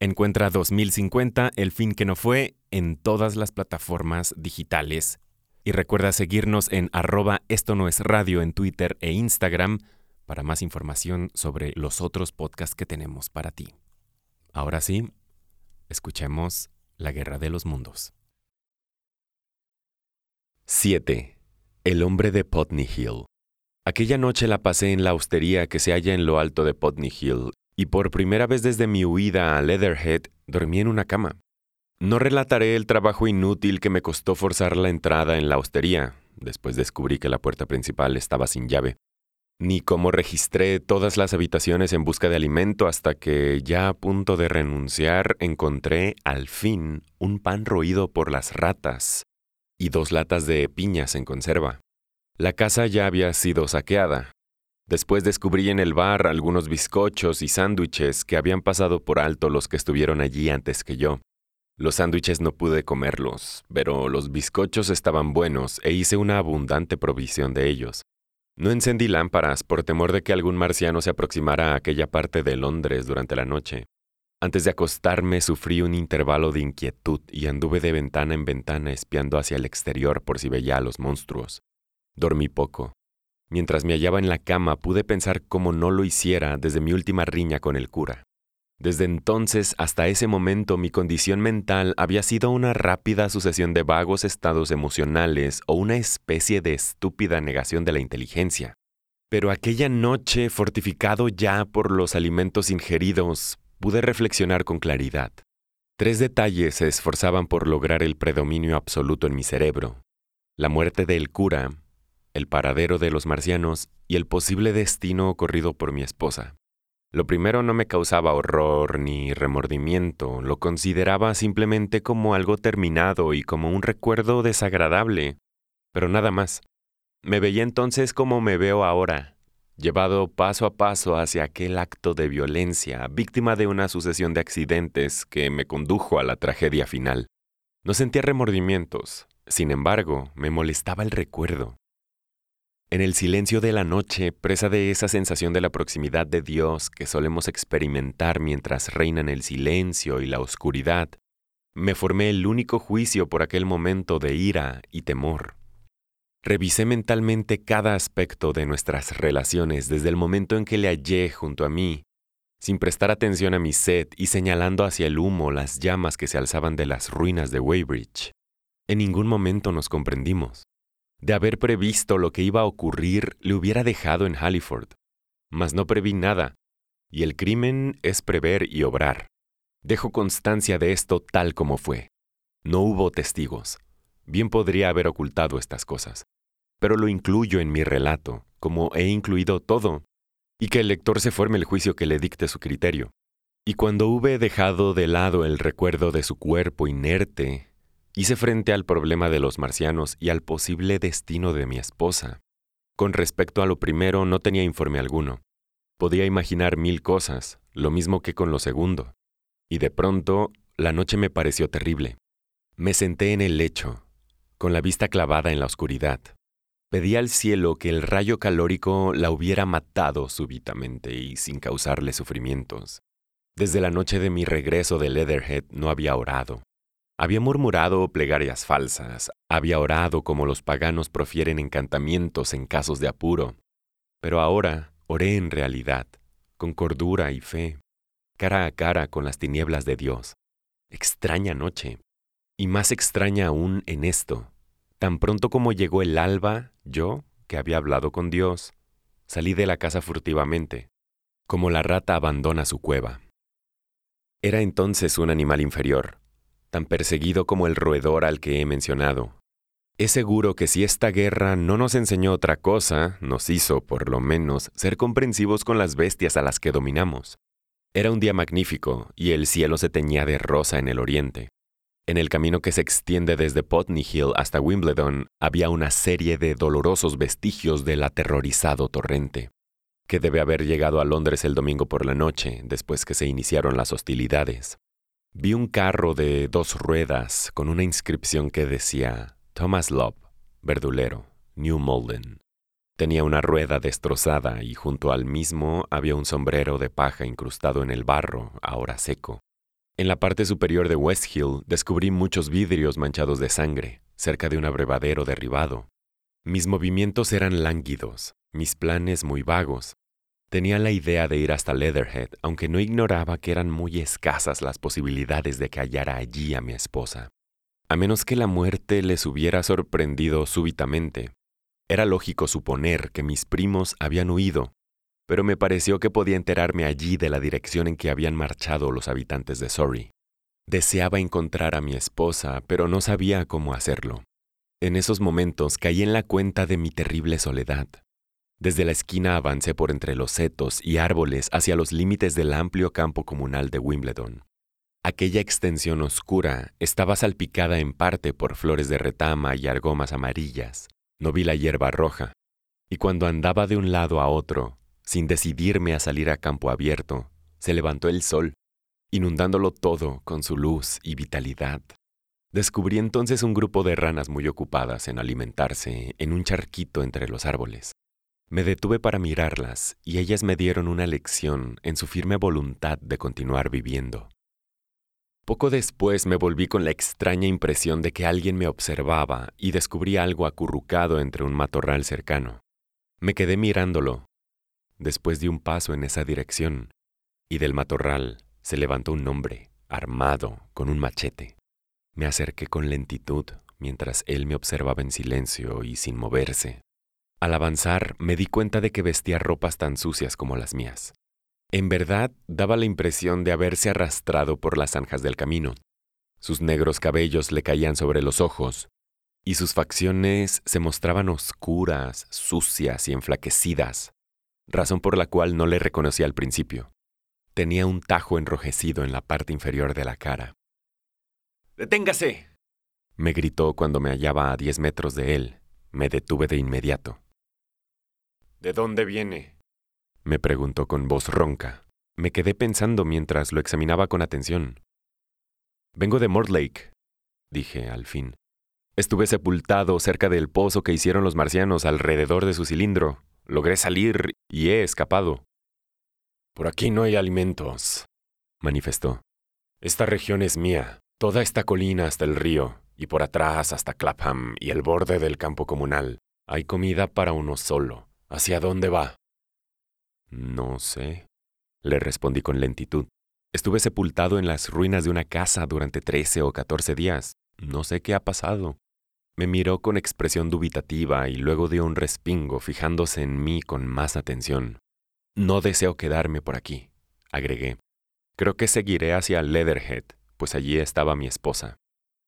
Encuentra 2050, el fin que no fue, en todas las plataformas digitales. Y recuerda seguirnos en arroba esto no es radio en Twitter e Instagram para más información sobre los otros podcasts que tenemos para ti. Ahora sí, escuchemos La Guerra de los Mundos. 7. El hombre de Putney Hill. Aquella noche la pasé en la hostería que se halla en lo alto de Putney Hill y por primera vez desde mi huida a Leatherhead dormí en una cama. No relataré el trabajo inútil que me costó forzar la entrada en la hostería, después descubrí que la puerta principal estaba sin llave, ni cómo registré todas las habitaciones en busca de alimento hasta que, ya a punto de renunciar, encontré, al fin, un pan roído por las ratas y dos latas de piñas en conserva. La casa ya había sido saqueada, Después descubrí en el bar algunos bizcochos y sándwiches que habían pasado por alto los que estuvieron allí antes que yo. Los sándwiches no pude comerlos, pero los bizcochos estaban buenos e hice una abundante provisión de ellos. No encendí lámparas por temor de que algún marciano se aproximara a aquella parte de Londres durante la noche. Antes de acostarme sufrí un intervalo de inquietud y anduve de ventana en ventana espiando hacia el exterior por si veía a los monstruos. Dormí poco, Mientras me hallaba en la cama pude pensar cómo no lo hiciera desde mi última riña con el cura. Desde entonces hasta ese momento mi condición mental había sido una rápida sucesión de vagos estados emocionales o una especie de estúpida negación de la inteligencia. Pero aquella noche, fortificado ya por los alimentos ingeridos, pude reflexionar con claridad. Tres detalles se esforzaban por lograr el predominio absoluto en mi cerebro. La muerte del cura, el paradero de los marcianos y el posible destino ocurrido por mi esposa. Lo primero no me causaba horror ni remordimiento, lo consideraba simplemente como algo terminado y como un recuerdo desagradable, pero nada más. Me veía entonces como me veo ahora, llevado paso a paso hacia aquel acto de violencia, víctima de una sucesión de accidentes que me condujo a la tragedia final. No sentía remordimientos, sin embargo, me molestaba el recuerdo. En el silencio de la noche, presa de esa sensación de la proximidad de Dios que solemos experimentar mientras reinan el silencio y la oscuridad, me formé el único juicio por aquel momento de ira y temor. Revisé mentalmente cada aspecto de nuestras relaciones desde el momento en que le hallé junto a mí, sin prestar atención a mi sed y señalando hacia el humo las llamas que se alzaban de las ruinas de Weybridge. En ningún momento nos comprendimos. De haber previsto lo que iba a ocurrir, le hubiera dejado en Halliford. Mas no preví nada, y el crimen es prever y obrar. Dejo constancia de esto tal como fue. No hubo testigos. Bien podría haber ocultado estas cosas. Pero lo incluyo en mi relato, como he incluido todo, y que el lector se forme el juicio que le dicte su criterio. Y cuando hube dejado de lado el recuerdo de su cuerpo inerte, Hice frente al problema de los marcianos y al posible destino de mi esposa. Con respecto a lo primero no tenía informe alguno. Podía imaginar mil cosas, lo mismo que con lo segundo. Y de pronto, la noche me pareció terrible. Me senté en el lecho, con la vista clavada en la oscuridad. Pedí al cielo que el rayo calórico la hubiera matado súbitamente y sin causarle sufrimientos. Desde la noche de mi regreso de Leatherhead no había orado. Había murmurado plegarias falsas, había orado como los paganos profieren encantamientos en casos de apuro, pero ahora oré en realidad, con cordura y fe, cara a cara con las tinieblas de Dios. Extraña noche, y más extraña aún en esto. Tan pronto como llegó el alba, yo, que había hablado con Dios, salí de la casa furtivamente, como la rata abandona su cueva. Era entonces un animal inferior, tan perseguido como el roedor al que he mencionado. Es seguro que si esta guerra no nos enseñó otra cosa, nos hizo, por lo menos, ser comprensivos con las bestias a las que dominamos. Era un día magnífico, y el cielo se teñía de rosa en el oriente. En el camino que se extiende desde Putney Hill hasta Wimbledon había una serie de dolorosos vestigios del aterrorizado torrente, que debe haber llegado a Londres el domingo por la noche, después que se iniciaron las hostilidades. Vi un carro de dos ruedas con una inscripción que decía Thomas Love, verdulero, New Malden. Tenía una rueda destrozada y junto al mismo había un sombrero de paja incrustado en el barro, ahora seco. En la parte superior de West Hill descubrí muchos vidrios manchados de sangre, cerca de un abrevadero derribado. Mis movimientos eran lánguidos, mis planes muy vagos. Tenía la idea de ir hasta Leatherhead, aunque no ignoraba que eran muy escasas las posibilidades de que hallara allí a mi esposa. A menos que la muerte les hubiera sorprendido súbitamente. Era lógico suponer que mis primos habían huido pero me pareció que podía enterarme allí de la dirección en que habían marchado los habitantes de Surrey. Deseaba encontrar a mi esposa, pero no sabía cómo hacerlo. En esos momentos caí en la cuenta de mi terrible soledad. Desde la esquina avancé por entre los setos y árboles hacia los límites del amplio campo comunal de Wimbledon. Aquella extensión oscura estaba salpicada en parte por flores de retama y argomas amarillas. No vi la hierba roja. Y cuando andaba de un lado a otro, sin decidirme a salir a campo abierto, se levantó el sol, inundándolo todo con su luz y vitalidad. Descubrí entonces un grupo de ranas muy ocupadas en alimentarse en un charquito entre los árboles. Me detuve para mirarlas y ellas me dieron una lección en su firme voluntad de continuar viviendo. Poco después me volví con la extraña impresión de que alguien me observaba y descubrí algo acurrucado entre un matorral cercano. Me quedé mirándolo Después di un paso en esa dirección, y del matorral se levantó un hombre, armado, con un machete. Me acerqué con lentitud, mientras él me observaba en silencio y sin moverse. Al avanzar me di cuenta de que vestía ropas tan sucias como las mías. En verdad daba la impresión de haberse arrastrado por las zanjas del camino. Sus negros cabellos le caían sobre los ojos, y sus facciones se mostraban oscuras, sucias y enflaquecidas, razón por la cual no le reconocí al principio. Tenía un tajo enrojecido en la parte inferior de la cara. ¡Deténgase! me gritó cuando me hallaba a diez metros de él. Me detuve de inmediato. ¿De dónde viene? me preguntó con voz ronca. Me quedé pensando mientras lo examinaba con atención. Vengo de Mortlake, dije al fin. Estuve sepultado cerca del pozo que hicieron los marcianos alrededor de su cilindro. Logré salir y he escapado. Por aquí no hay alimentos, manifestó. Esta región es mía, toda esta colina hasta el río, y por atrás hasta Clapham y el borde del campo comunal. Hay comida para uno solo. ¿Hacia dónde va? No sé, le respondí con lentitud. Estuve sepultado en las ruinas de una casa durante trece o catorce días. No sé qué ha pasado. Me miró con expresión dubitativa y luego dio un respingo fijándose en mí con más atención. No deseo quedarme por aquí, agregué. Creo que seguiré hacia Leatherhead, pues allí estaba mi esposa.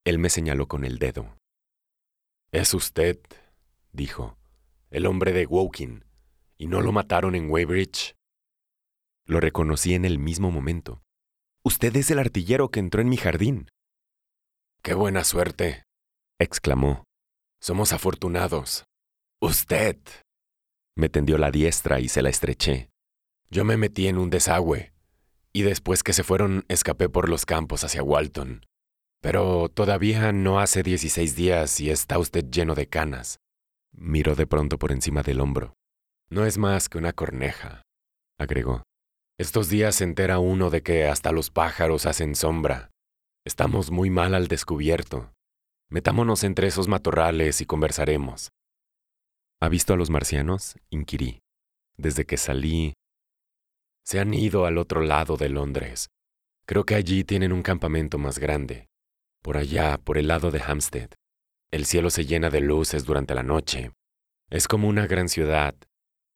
Él me señaló con el dedo. Es usted, dijo, el hombre de Woking, y no lo mataron en Weybridge. Lo reconocí en el mismo momento. Usted es el artillero que entró en mi jardín. Qué buena suerte, exclamó. Somos afortunados. Usted. Me tendió la diestra y se la estreché. Yo me metí en un desagüe, y después que se fueron escapé por los campos hacia Walton. Pero todavía no hace dieciséis días y está usted lleno de canas. Miró de pronto por encima del hombro. No es más que una corneja, agregó. Estos días se entera uno de que hasta los pájaros hacen sombra. Estamos muy mal al descubierto. Metámonos entre esos matorrales y conversaremos. ¿Ha visto a los marcianos? inquirí. Desde que salí... Se han ido al otro lado de Londres. Creo que allí tienen un campamento más grande. Por allá, por el lado de Hampstead. El cielo se llena de luces durante la noche. Es como una gran ciudad,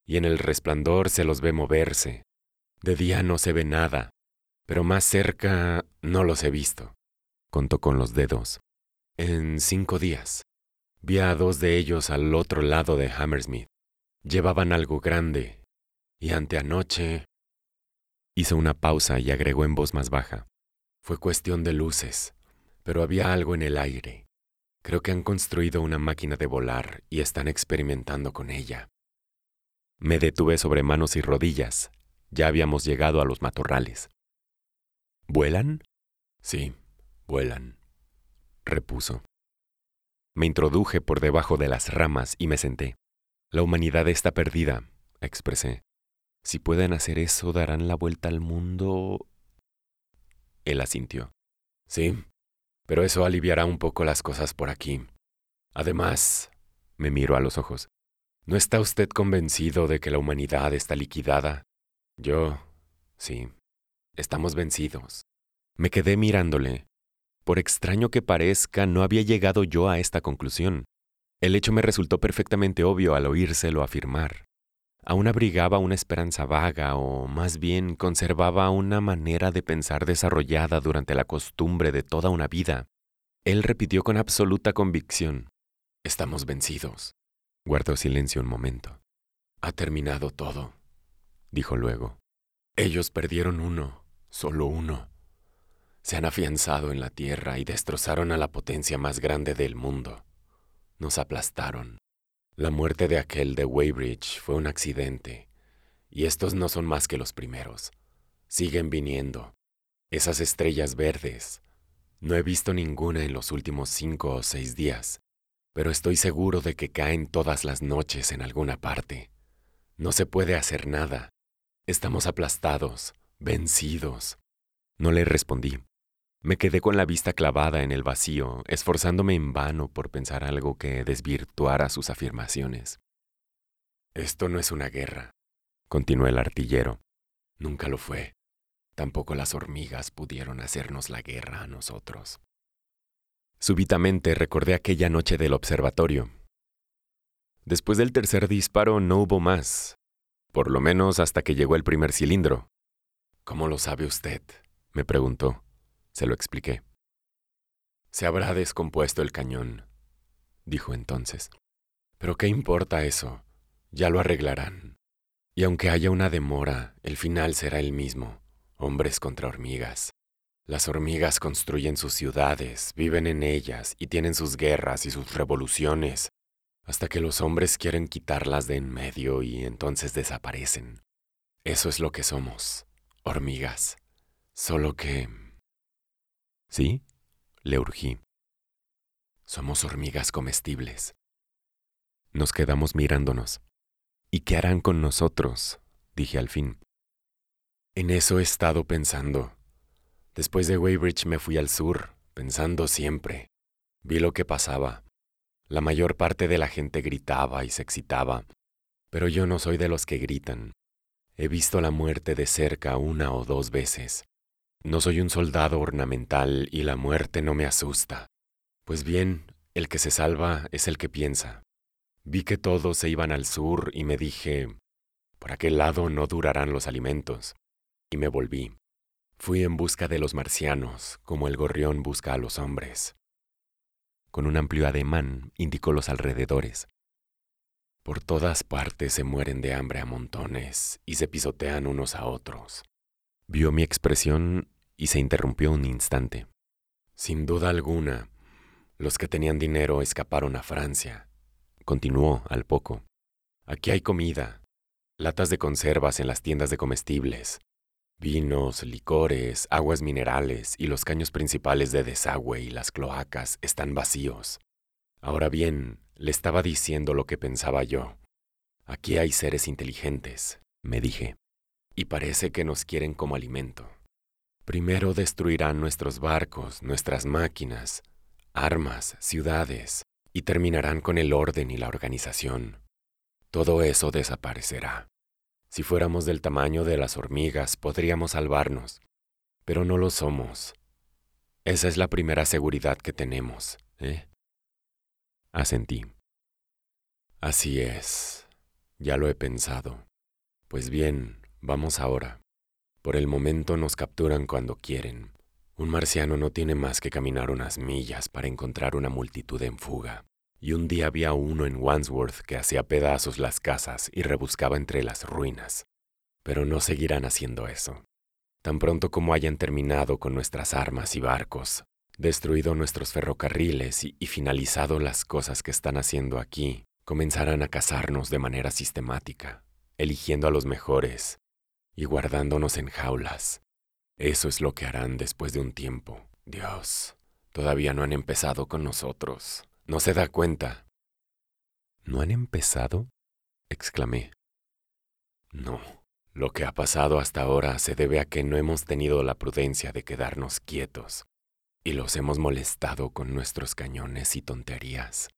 y en el resplandor se los ve moverse. De día no se ve nada, pero más cerca no los he visto. Contó con los dedos. En cinco días. Vi a dos de ellos al otro lado de Hammersmith. Llevaban algo grande. Y anteanoche... Hizo una pausa y agregó en voz más baja. Fue cuestión de luces. Pero había algo en el aire. Creo que han construido una máquina de volar y están experimentando con ella. Me detuve sobre manos y rodillas. Ya habíamos llegado a los matorrales. ¿Vuelan? Sí, vuelan, repuso. Me introduje por debajo de las ramas y me senté. La humanidad está perdida, expresé. Si pueden hacer eso, darán la vuelta al mundo. Él asintió. Sí, pero eso aliviará un poco las cosas por aquí. Además, me miró a los ojos. ¿No está usted convencido de que la humanidad está liquidada? Yo, sí, estamos vencidos. Me quedé mirándole. Por extraño que parezca, no había llegado yo a esta conclusión. El hecho me resultó perfectamente obvio al oírselo afirmar. Aún abrigaba una esperanza vaga o más bien conservaba una manera de pensar desarrollada durante la costumbre de toda una vida. Él repitió con absoluta convicción. Estamos vencidos. Guardó silencio un momento. Ha terminado todo, dijo luego. Ellos perdieron uno, solo uno. Se han afianzado en la tierra y destrozaron a la potencia más grande del mundo. Nos aplastaron. La muerte de aquel de Weybridge fue un accidente, y estos no son más que los primeros. Siguen viniendo. Esas estrellas verdes. No he visto ninguna en los últimos cinco o seis días, pero estoy seguro de que caen todas las noches en alguna parte. No se puede hacer nada. Estamos aplastados, vencidos. No le respondí. Me quedé con la vista clavada en el vacío, esforzándome en vano por pensar algo que desvirtuara sus afirmaciones. Esto no es una guerra, continuó el artillero. Nunca lo fue. Tampoco las hormigas pudieron hacernos la guerra a nosotros. Súbitamente recordé aquella noche del observatorio. Después del tercer disparo no hubo más, por lo menos hasta que llegó el primer cilindro. ¿Cómo lo sabe usted? me preguntó. Se lo expliqué. Se habrá descompuesto el cañón, dijo entonces. Pero ¿qué importa eso? Ya lo arreglarán. Y aunque haya una demora, el final será el mismo, hombres contra hormigas. Las hormigas construyen sus ciudades, viven en ellas y tienen sus guerras y sus revoluciones, hasta que los hombres quieren quitarlas de en medio y entonces desaparecen. Eso es lo que somos, hormigas. Solo que ¿Sí? Le urgí. Somos hormigas comestibles. Nos quedamos mirándonos. ¿Y qué harán con nosotros? dije al fin. En eso he estado pensando. Después de Weybridge me fui al sur, pensando siempre. Vi lo que pasaba. La mayor parte de la gente gritaba y se excitaba, pero yo no soy de los que gritan. He visto la muerte de cerca una o dos veces. No soy un soldado ornamental y la muerte no me asusta. Pues bien, el que se salva es el que piensa. Vi que todos se iban al sur y me dije, por aquel lado no durarán los alimentos. Y me volví. Fui en busca de los marcianos, como el gorrión busca a los hombres. Con un amplio ademán indicó los alrededores. Por todas partes se mueren de hambre a montones y se pisotean unos a otros. Vio mi expresión y se interrumpió un instante. Sin duda alguna, los que tenían dinero escaparon a Francia. Continuó al poco. Aquí hay comida, latas de conservas en las tiendas de comestibles, vinos, licores, aguas minerales y los caños principales de desagüe y las cloacas están vacíos. Ahora bien, le estaba diciendo lo que pensaba yo. Aquí hay seres inteligentes, me dije, y parece que nos quieren como alimento. Primero destruirán nuestros barcos, nuestras máquinas, armas, ciudades, y terminarán con el orden y la organización. Todo eso desaparecerá. Si fuéramos del tamaño de las hormigas, podríamos salvarnos, pero no lo somos. Esa es la primera seguridad que tenemos, ¿eh? Asentí. Así es. Ya lo he pensado. Pues bien, vamos ahora. Por el momento nos capturan cuando quieren. Un marciano no tiene más que caminar unas millas para encontrar una multitud en fuga. Y un día había uno en Wandsworth que hacía pedazos las casas y rebuscaba entre las ruinas. Pero no seguirán haciendo eso. Tan pronto como hayan terminado con nuestras armas y barcos, destruido nuestros ferrocarriles y, finalizado las cosas que están haciendo aquí, comenzarán a cazarnos de manera sistemática, eligiendo a los mejores y guardándonos en jaulas. Eso es lo que harán después de un tiempo. Dios, todavía no han empezado con nosotros. ¿No se da cuenta? ¿No han empezado? exclamé. No. Lo que ha pasado hasta ahora se debe a que no hemos tenido la prudencia de quedarnos quietos y los hemos molestado con nuestros cañones y tonterías.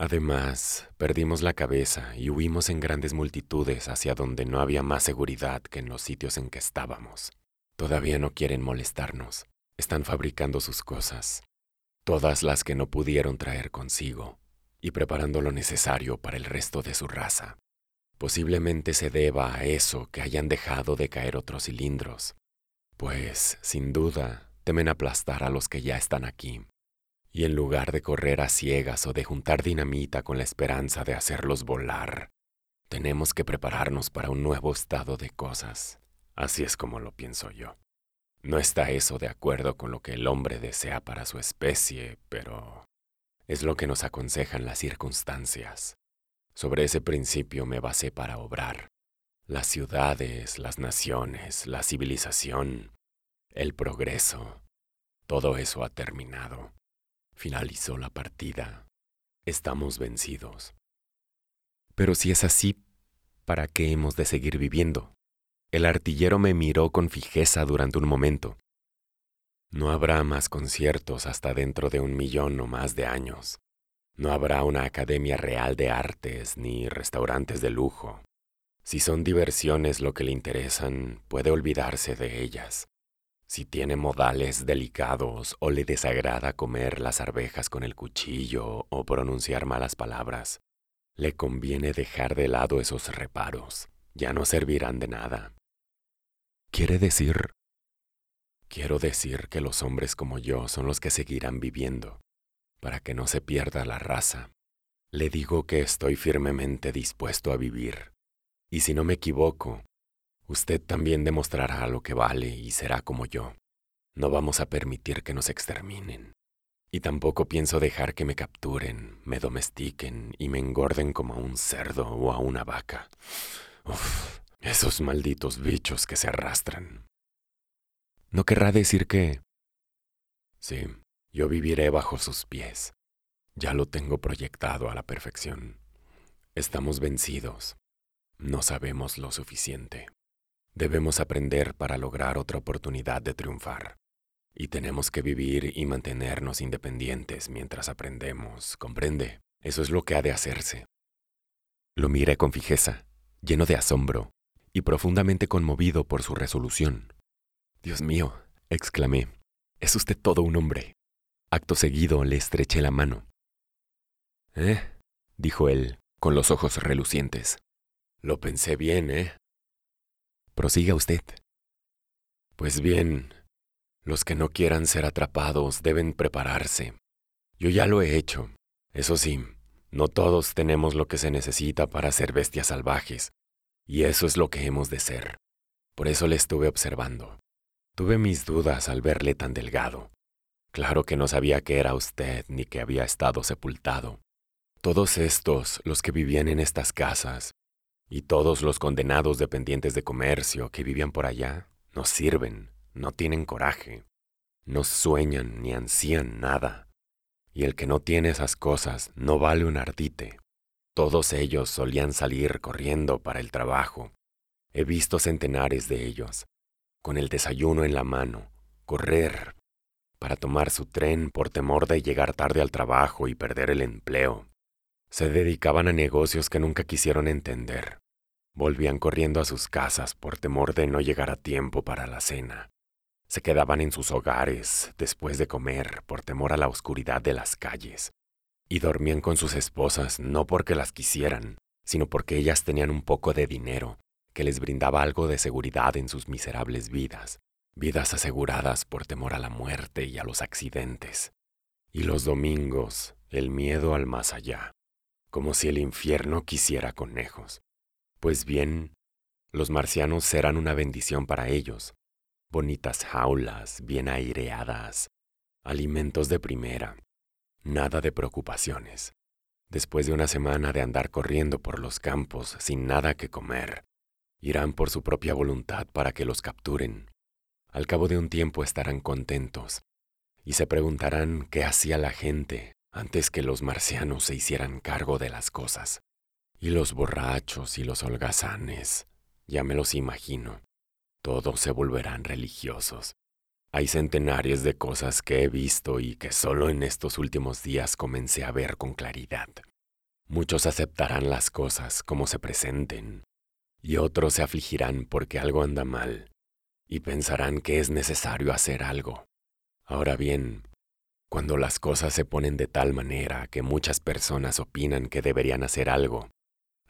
Además, perdimos la cabeza y huimos en grandes multitudes hacia donde no había más seguridad que en los sitios en que estábamos. Todavía no quieren molestarnos. Están fabricando sus cosas, todas las que no pudieron traer consigo, y preparando lo necesario para el resto de su raza. Posiblemente se deba a eso que hayan dejado de caer otros cilindros, pues, sin duda, temen aplastar a los que ya están aquí. Y en lugar de correr a ciegas o de juntar dinamita con la esperanza de hacerlos volar, tenemos que prepararnos para un nuevo estado de cosas. Así es como lo pienso yo. No está eso de acuerdo con lo que el hombre desea para su especie, pero es lo que nos aconsejan las circunstancias. Sobre ese principio me basé para obrar. Las ciudades, las naciones, la civilización, el progreso, todo eso ha terminado. Finalizó la partida. Estamos vencidos. Pero si es así, ¿para qué hemos de seguir viviendo? El artillero me miró con fijeza durante un momento. No habrá más conciertos hasta dentro de un millón o más de años. No habrá una academia real de artes ni restaurantes de lujo. Si son diversiones lo que le interesan, puede olvidarse de ellas. Si tiene modales delicados o le desagrada comer las arvejas con el cuchillo o pronunciar malas palabras, le conviene dejar de lado esos reparos. Ya no servirán de nada. ¿Quiere decir? Quiero decir que los hombres como yo son los que seguirán viviendo para que no se pierda la raza. Le digo que estoy firmemente dispuesto a vivir. Y si no me equivoco, usted también demostrará lo que vale y será como yo. No vamos a permitir que nos exterminen. Y tampoco pienso dejar que me capturen, me domestiquen y me engorden como a un cerdo o a una vaca. Uf, esos malditos bichos que se arrastran. ¿No querrá decir que... Sí, yo viviré bajo sus pies. Ya lo tengo proyectado a la perfección. Estamos vencidos. No sabemos lo suficiente. Debemos aprender para lograr otra oportunidad de triunfar. Y tenemos que vivir y mantenernos independientes mientras aprendemos, ¿comprende? Eso es lo que ha de hacerse. Lo miré con fijeza, lleno de asombro y profundamente conmovido por su resolución. Dios mío, exclamé, es usted todo un hombre. Acto seguido le estreché la mano. ¿Eh? dijo él, con los ojos relucientes. Lo pensé bien, ¿eh? Prosiga usted. Pues bien, los que no quieran ser atrapados deben prepararse. Yo ya lo he hecho. Eso sí, no todos tenemos lo que se necesita para ser bestias salvajes, y eso es lo que hemos de ser. Por eso le estuve observando. Tuve mis dudas al verle tan delgado. Claro que no sabía que era usted ni que había estado sepultado. Todos estos, los que vivían en estas casas, y todos los condenados dependientes de comercio que vivían por allá, no sirven, no tienen coraje, no sueñan ni ansían nada. Y el que no tiene esas cosas no vale un ardite. Todos ellos solían salir corriendo para el trabajo. He visto centenares de ellos, con el desayuno en la mano, correr para tomar su tren por temor de llegar tarde al trabajo y perder el empleo. Se dedicaban a negocios que nunca quisieron entender. Volvían corriendo a sus casas por temor de no llegar a tiempo para la cena. Se quedaban en sus hogares después de comer por temor a la oscuridad de las calles. Y dormían con sus esposas no porque las quisieran, sino porque ellas tenían un poco de dinero que les brindaba algo de seguridad en sus miserables vidas vidas aseguradas por temor a la muerte y a los accidentes. Y los domingos, el miedo al más allá, como si el infierno quisiera conejos. Pues bien, los marcianos serán una bendición para ellos, bonitas jaulas bien aireadas, alimentos de primera, nada de preocupaciones. Después de una semana de andar corriendo por los campos sin nada que comer, irán por su propia voluntad para que los capturen. Al cabo de un tiempo estarán contentos y se preguntarán qué hacía la gente antes que los marcianos se hicieran cargo de las cosas. Y los borrachos y los holgazanes, ya me los imagino, todos se volverán religiosos. Hay centenares de cosas que he visto y que solo en estos últimos días comencé a ver con claridad. Muchos aceptarán las cosas como se presenten, y otros se afligirán porque algo anda mal, y pensarán que es necesario hacer algo. Ahora bien, cuando las cosas se ponen de tal manera que muchas personas opinan que deberían hacer algo,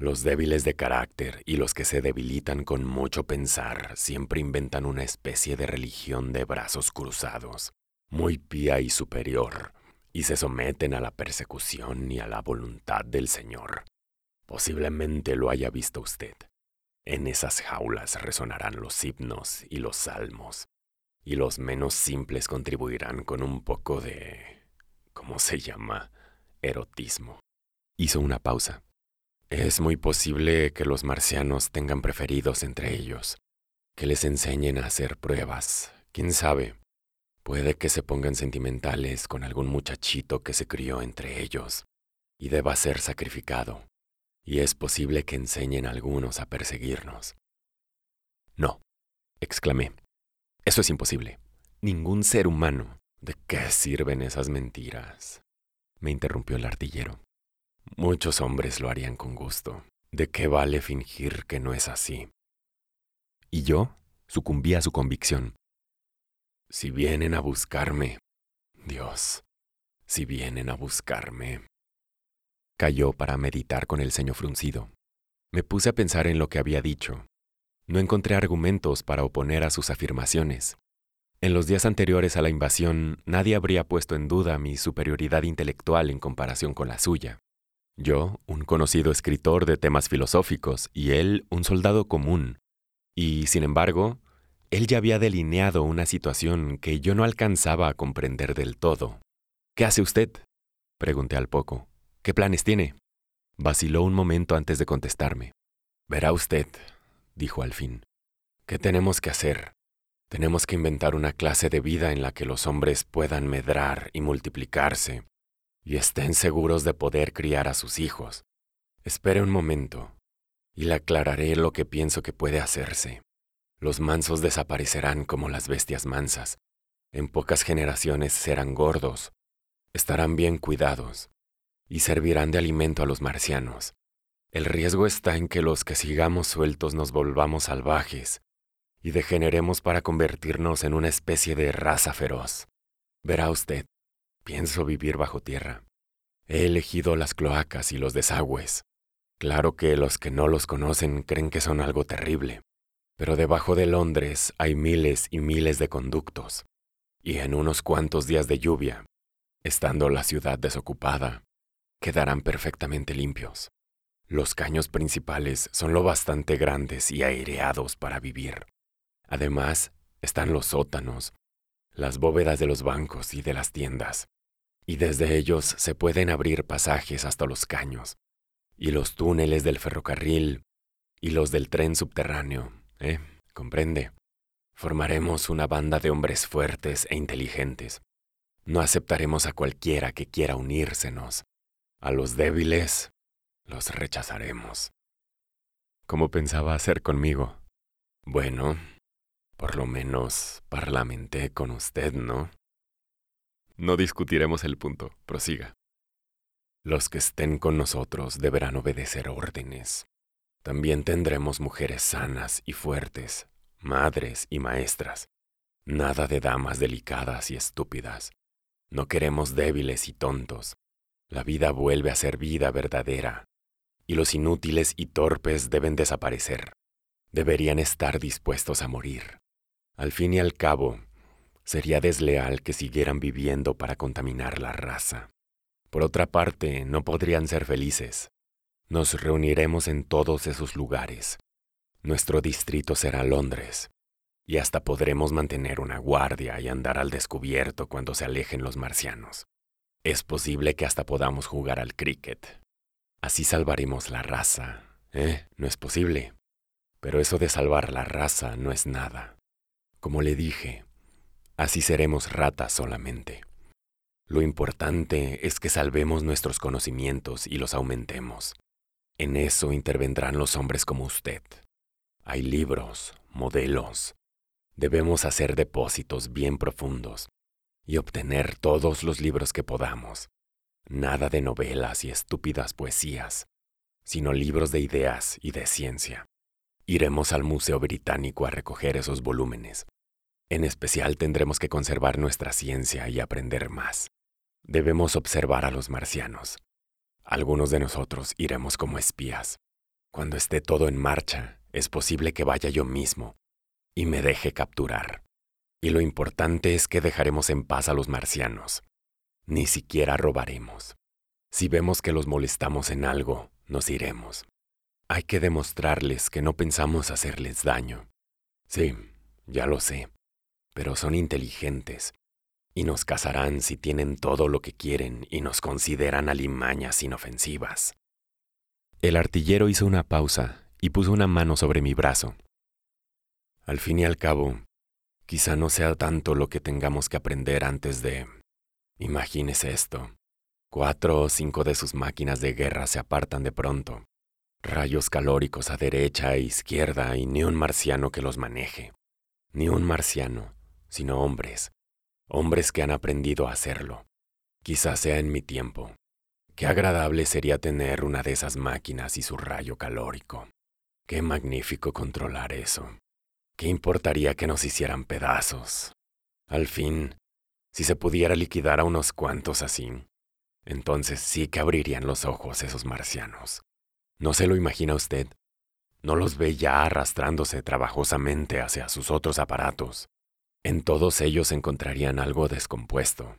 los débiles de carácter y los que se debilitan con mucho pensar siempre inventan una especie de religión de brazos cruzados, muy pía y superior, y se someten a la persecución y a la voluntad del Señor. Posiblemente lo haya visto usted. En esas jaulas resonarán los himnos y los salmos, y los menos simples contribuirán con un poco de... ¿cómo se llama? erotismo. Hizo una pausa. Es muy posible que los marcianos tengan preferidos entre ellos, que les enseñen a hacer pruebas. ¿Quién sabe? Puede que se pongan sentimentales con algún muchachito que se crió entre ellos y deba ser sacrificado. Y es posible que enseñen a algunos a perseguirnos. No, exclamé. Eso es imposible. Ningún ser humano. ¿De qué sirven esas mentiras? Me interrumpió el artillero. Muchos hombres lo harían con gusto. ¿De qué vale fingir que no es así? Y yo sucumbí a su convicción. Si vienen a buscarme, Dios, si vienen a buscarme. Cayó para meditar con el ceño fruncido. Me puse a pensar en lo que había dicho. No encontré argumentos para oponer a sus afirmaciones. En los días anteriores a la invasión, nadie habría puesto en duda mi superioridad intelectual en comparación con la suya. Yo, un conocido escritor de temas filosóficos, y él, un soldado común. Y, sin embargo, él ya había delineado una situación que yo no alcanzaba a comprender del todo. ¿Qué hace usted? Pregunté al poco. ¿Qué planes tiene? Vaciló un momento antes de contestarme. Verá usted, dijo al fin. ¿Qué tenemos que hacer? Tenemos que inventar una clase de vida en la que los hombres puedan medrar y multiplicarse, y estén seguros de poder criar a sus hijos. Espere un momento, y le aclararé lo que pienso que puede hacerse. Los mansos desaparecerán como las bestias mansas. En pocas generaciones serán gordos, estarán bien cuidados, y servirán de alimento a los marcianos. El riesgo está en que los que sigamos sueltos nos volvamos salvajes y degeneremos para convertirnos en una especie de raza feroz. Verá usted, Pienso vivir bajo tierra. He elegido las cloacas y los desagües. Claro que los que no los conocen creen que son algo terrible, pero debajo de Londres hay miles y miles de conductos, y en unos cuantos días de lluvia, estando la ciudad desocupada, quedarán perfectamente limpios. Los caños principales son lo bastante grandes y aireados para vivir. Además, están los sótanos, las bóvedas de los bancos y de las tiendas, y desde ellos se pueden abrir pasajes hasta los caños, y los túneles del ferrocarril, y los del tren subterráneo, ¿eh? ¿Comprende? Formaremos una banda de hombres fuertes e inteligentes. No aceptaremos a cualquiera que quiera unírsenos. A los débiles los rechazaremos. ¿Cómo pensaba hacer conmigo? Bueno, por lo menos parlamenté con usted, ¿no? No discutiremos el punto. Prosiga. Los que estén con nosotros deberán obedecer órdenes. También tendremos mujeres sanas y fuertes, madres y maestras. Nada de damas delicadas y estúpidas. No queremos débiles y tontos. La vida vuelve a ser vida verdadera. Y los inútiles y torpes deben desaparecer. Deberían estar dispuestos a morir. Al fin y al cabo, Sería desleal que siguieran viviendo para contaminar la raza. Por otra parte, no podrían ser felices. Nos reuniremos en todos esos lugares. Nuestro distrito será Londres. Y hasta podremos mantener una guardia y andar al descubierto cuando se alejen los marcianos. Es posible que hasta podamos jugar al cricket. Así salvaremos la raza. ¿Eh? No es posible. Pero eso de salvar la raza no es nada. Como le dije, así seremos ratas solamente. Lo importante es que salvemos nuestros conocimientos y los aumentemos. En eso intervendrán los hombres como usted. Hay libros, modelos. Debemos hacer depósitos bien profundos y obtener todos los libros que podamos. Nada de novelas y estúpidas poesías, sino libros de ideas y de ciencia. Iremos al Museo Británico a recoger esos volúmenes. En especial tendremos que conservar nuestra ciencia y aprender más. Debemos observar a los marcianos. Algunos de nosotros iremos como espías. Cuando esté todo en marcha, es posible que vaya yo mismo y me deje capturar. Y lo importante es que dejaremos en paz a los marcianos. Ni siquiera robaremos. Si vemos que los molestamos en algo, nos iremos. Hay que demostrarles que no pensamos hacerles daño. Sí, ya lo sé, pero son inteligentes y nos casarán si tienen todo lo que quieren y nos consideran alimañas inofensivas. El artillero hizo una pausa y puso una mano sobre mi brazo. Al fin y al cabo, Quizá no sea tanto lo que tengamos que aprender antes de... Imagínese esto. Cuatro o cinco de sus máquinas de guerra se apartan de pronto. Rayos calóricos a derecha e izquierda y ni un marciano que los maneje. Ni un marciano, sino hombres. Hombres que han aprendido a hacerlo. Quizá sea en mi tiempo. Qué agradable sería tener una de esas máquinas y su rayo calórico. Qué magnífico controlar eso. ¿Qué importaría que nos hicieran pedazos? Al fin, si se pudiera liquidar a unos cuantos así, entonces sí que abrirían los ojos esos marcianos. ¿No se lo imagina usted? ¿No los ve ya arrastrándose trabajosamente hacia sus otros aparatos? En todos ellos encontrarían algo descompuesto.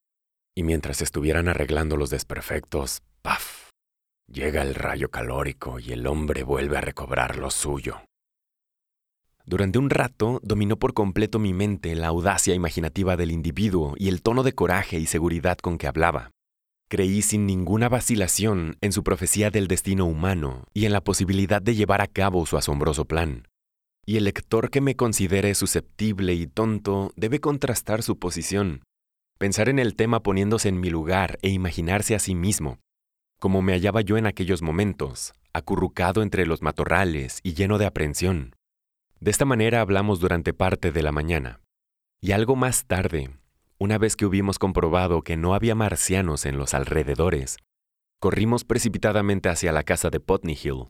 Y mientras estuvieran arreglando los desperfectos, ¡paf! Llega el rayo calórico y el hombre vuelve a recobrar lo suyo. Durante un rato dominó por completo mi mente la audacia imaginativa del individuo y el tono de coraje y seguridad con que hablaba. Creí sin ninguna vacilación en su profecía del destino humano y en la posibilidad de llevar a cabo su asombroso plan. Y el lector que me considere susceptible y tonto debe contrastar su posición, pensar en el tema poniéndose en mi lugar e imaginarse a sí mismo, como me hallaba yo en aquellos momentos, acurrucado entre los matorrales y lleno de aprensión. De esta manera hablamos durante parte de la mañana. Y algo más tarde, una vez que hubimos comprobado que no había marcianos en los alrededores, corrimos precipitadamente hacia la casa de Putney Hill,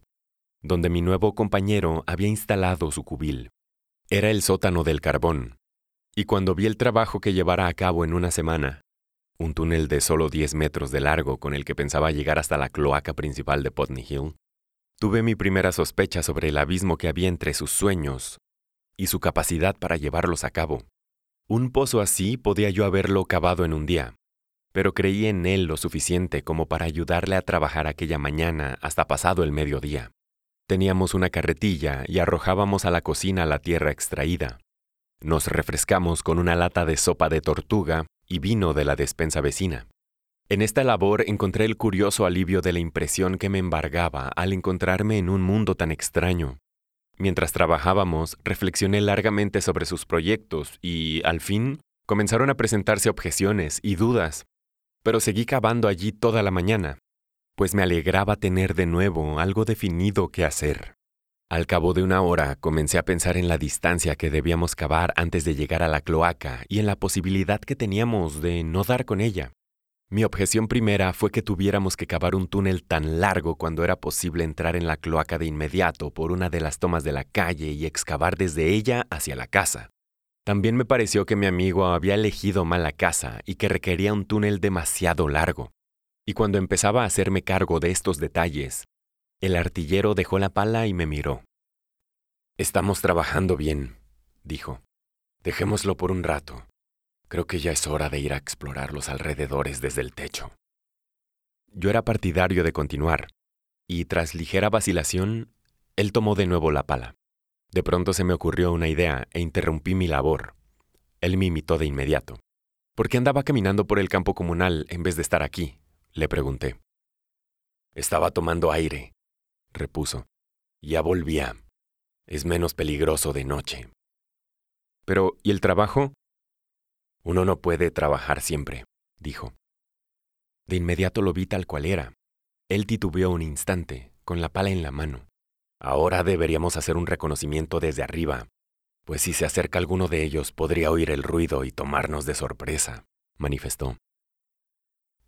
donde mi nuevo compañero había instalado su cubil. Era el sótano del carbón, y cuando vi el trabajo que llevara a cabo en una semana, un túnel de solo 10 metros de largo con el que pensaba llegar hasta la cloaca principal de Putney Hill, Tuve mi primera sospecha sobre el abismo que había entre sus sueños y su capacidad para llevarlos a cabo. Un pozo así podía yo haberlo cavado en un día, pero creí en él lo suficiente como para ayudarle a trabajar aquella mañana hasta pasado el mediodía. Teníamos una carretilla y arrojábamos a la cocina la tierra extraída. Nos refrescamos con una lata de sopa de tortuga y vino de la despensa vecina. En esta labor encontré el curioso alivio de la impresión que me embargaba al encontrarme en un mundo tan extraño. Mientras trabajábamos, reflexioné largamente sobre sus proyectos y, al fin, comenzaron a presentarse objeciones y dudas. Pero seguí cavando allí toda la mañana, pues me alegraba tener de nuevo algo definido que hacer. Al cabo de una hora comencé a pensar en la distancia que debíamos cavar antes de llegar a la cloaca y en la posibilidad que teníamos de no dar con ella. Mi objeción primera fue que tuviéramos que cavar un túnel tan largo cuando era posible entrar en la cloaca de inmediato por una de las tomas de la calle y excavar desde ella hacia la casa. También me pareció que mi amigo había elegido mal la casa y que requería un túnel demasiado largo. Y cuando empezaba a hacerme cargo de estos detalles, el artillero dejó la pala y me miró. Estamos trabajando bien, dijo. Dejémoslo por un rato. Creo que ya es hora de ir a explorar los alrededores desde el techo. Yo era partidario de continuar, y tras ligera vacilación, él tomó de nuevo la pala. De pronto se me ocurrió una idea e interrumpí mi labor. Él me imitó de inmediato. ¿Por qué andaba caminando por el campo comunal en vez de estar aquí? Le pregunté. Estaba tomando aire, repuso. Ya volvía. Es menos peligroso de noche. Pero, ¿y el trabajo? Uno no puede trabajar siempre, dijo. De inmediato lo vi tal cual era. Él titubeó un instante, con la pala en la mano. Ahora deberíamos hacer un reconocimiento desde arriba, pues si se acerca alguno de ellos podría oír el ruido y tomarnos de sorpresa, manifestó.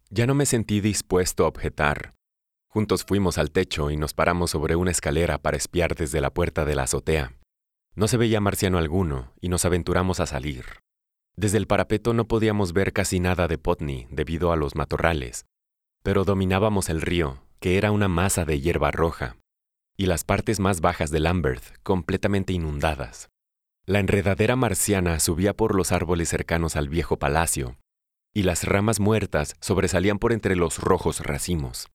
Ya no me sentí dispuesto a objetar. Juntos fuimos al techo y nos paramos sobre una escalera para espiar desde la puerta de la azotea. No se veía marciano alguno y nos aventuramos a salir. Desde el parapeto no podíamos ver casi nada de Potney debido a los matorrales, pero dominábamos el río, que era una masa de hierba roja, y las partes más bajas de Lambert completamente inundadas. La enredadera marciana subía por los árboles cercanos al viejo palacio, y las ramas muertas sobresalían por entre los rojos racimos.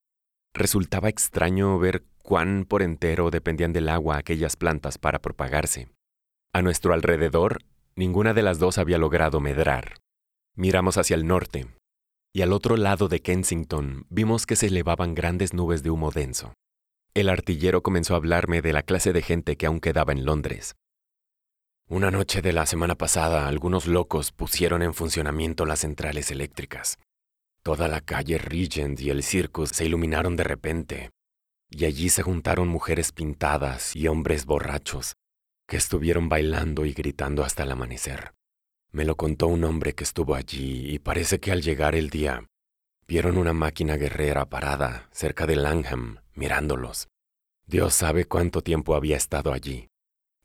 Resultaba extraño ver cuán por entero dependían del agua aquellas plantas para propagarse. A nuestro alrededor, ninguna de las dos había logrado medrar. Miramos hacia el norte, y al otro lado de Kensington vimos que se elevaban grandes nubes de humo denso. El artillero comenzó a hablarme de la clase de gente que aún quedaba en Londres. Una noche de la semana pasada, algunos locos pusieron en funcionamiento las centrales eléctricas. Toda la calle Regent y el Circus se iluminaron de repente, y allí se juntaron mujeres pintadas y hombres borrachos, que estuvieron bailando y gritando hasta el amanecer. Me lo contó un hombre que estuvo allí y parece que al llegar el día, vieron una máquina guerrera parada cerca de Langham, mirándolos. Dios sabe cuánto tiempo había estado allí.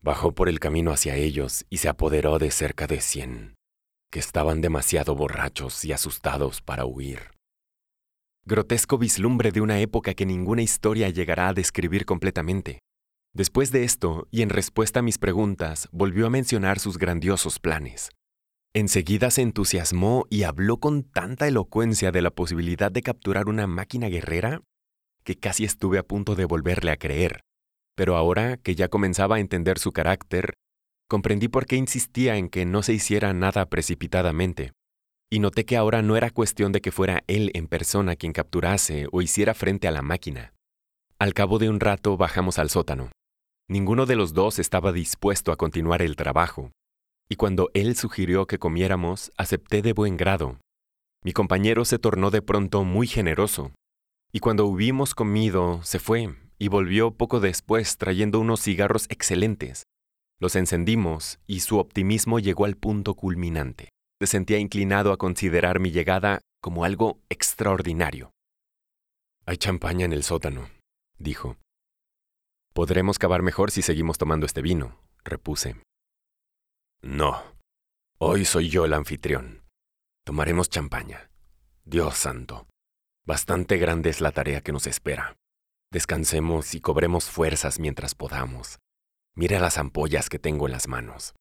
Bajó por el camino hacia ellos y se apoderó de cerca de cien, que estaban demasiado borrachos y asustados para huir. Grotesco vislumbre de una época que ninguna historia llegará a describir completamente. Después de esto, y en respuesta a mis preguntas, volvió a mencionar sus grandiosos planes. Enseguida se entusiasmó y habló con tanta elocuencia de la posibilidad de capturar una máquina guerrera que casi estuve a punto de volverle a creer. Pero ahora que ya comenzaba a entender su carácter, comprendí por qué insistía en que no se hiciera nada precipitadamente, y noté que ahora no era cuestión de que fuera él en persona quien capturase o hiciera frente a la máquina. Al cabo de un rato bajamos al sótano. Ninguno de los dos estaba dispuesto a continuar el trabajo, y cuando él sugirió que comiéramos, acepté de buen grado. Mi compañero se tornó de pronto muy generoso, y cuando hubimos comido, se fue, y volvió poco después trayendo unos cigarros excelentes. Los encendimos y su optimismo llegó al punto culminante. Se sentía inclinado a considerar mi llegada como algo extraordinario. Hay champaña en el sótano, dijo. Podremos cavar mejor si seguimos tomando este vino, repuse. No. Hoy soy yo el anfitrión. Tomaremos champaña. Dios santo. Bastante grande es la tarea que nos espera. Descansemos y cobremos fuerzas mientras podamos. Mira las ampollas que tengo en las manos.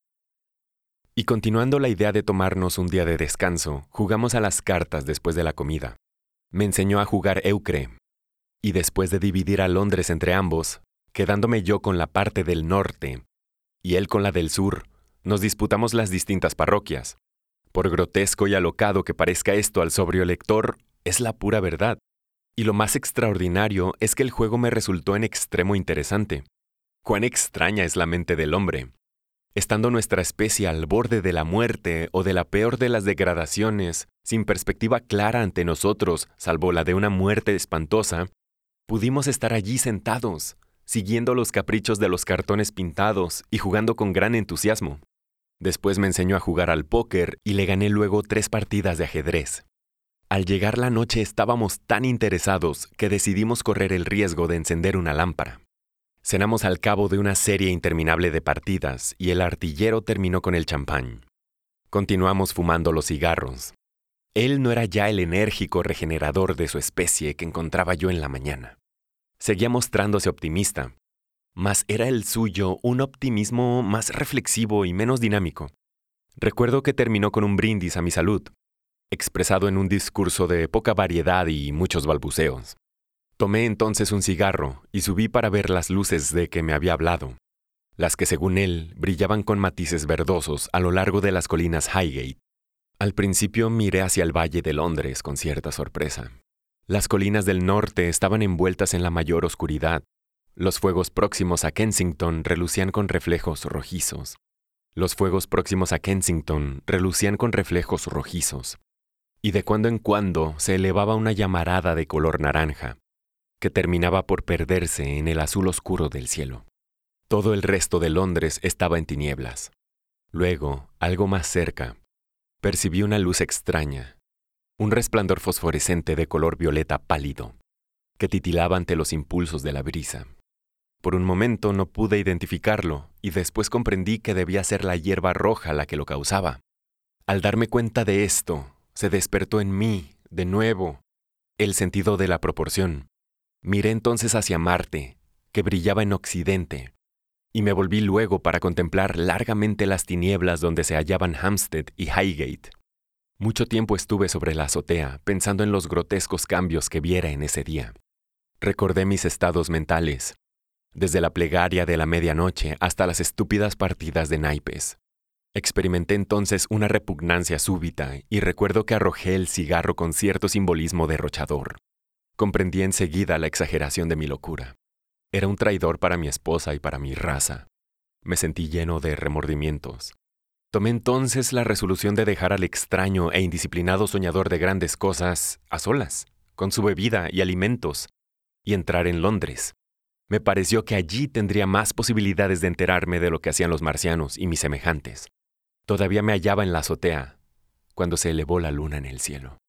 Y continuando la idea de tomarnos un día de descanso, jugamos a las cartas después de la comida. Me enseñó a jugar Eucre. Y después de dividir a Londres entre ambos, quedándome yo con la parte del norte y él con la del sur, nos disputamos las distintas parroquias. Por grotesco y alocado que parezca esto al sobrio lector, es la pura verdad. Y lo más extraordinario es que el juego me resultó en extremo interesante. Cuán extraña es la mente del hombre. Estando nuestra especie al borde de la muerte o de la peor de las degradaciones, sin perspectiva clara ante nosotros, salvo la de una muerte espantosa, pudimos estar allí sentados, siguiendo los caprichos de los cartones pintados y jugando con gran entusiasmo. Después me enseñó a jugar al póker y le gané luego tres partidas de ajedrez. Al llegar la noche estábamos tan interesados que decidimos correr el riesgo de encender una lámpara. Cenamos al cabo de una serie interminable de partidas y el artillero terminó con el champán. Continuamos fumando los cigarros. Él no era ya el enérgico regenerador de su especie que encontraba yo en la mañana. Seguía mostrándose optimista, mas era el suyo un optimismo más reflexivo y menos dinámico. Recuerdo que terminó con un brindis a mi salud, expresado en un discurso de poca variedad y muchos balbuceos. Tomé entonces un cigarro y subí para ver las luces de que me había hablado. las que según él brillaban con matices verdosos a lo largo de las colinas Highgate. Al principio miré hacia el Valle de Londres con cierta sorpresa. Las colinas del norte estaban envueltas en la mayor oscuridad. Los fuegos próximos a Kensington relucían con reflejos rojizos. Los fuegos próximos a Kensington relucían con reflejos rojizos. Y de cuando en cuando se elevaba una llamarada de color naranja, que terminaba por perderse en el azul oscuro del cielo. Todo el resto de Londres estaba en tinieblas. Luego, algo más cerca, percibí una luz extraña, un resplandor fosforescente de color violeta pálido, que titilaba ante los impulsos de la brisa. Por un momento no pude identificarlo y después comprendí que debía ser la hierba roja la que lo causaba. Al darme cuenta de esto, se despertó en mí, de nuevo, el sentido de la proporción. Miré entonces hacia Marte, que brillaba en occidente, y me volví luego para contemplar largamente las tinieblas donde se hallaban Hampstead y Highgate. Mucho tiempo estuve sobre la azotea, pensando en los grotescos cambios que viera en ese día. Recordé mis estados mentales, desde la plegaria de la medianoche hasta las estúpidas partidas de naipes. Experimenté entonces una repugnancia súbita y recuerdo que arrojé el cigarro con cierto simbolismo derrochador. Comprendí enseguida la exageración de mi locura. Era un traidor para mi esposa y para mi raza. Me sentí lleno de remordimientos. Tomé entonces la resolución de dejar al extraño e indisciplinado soñador de grandes cosas a solas, con su bebida y alimentos, y entrar en Londres. Me pareció que allí tendría más posibilidades de enterarme de lo que hacían los marcianos y mis semejantes. Todavía me hallaba en la azotea, cuando se elevó la luna en el cielo.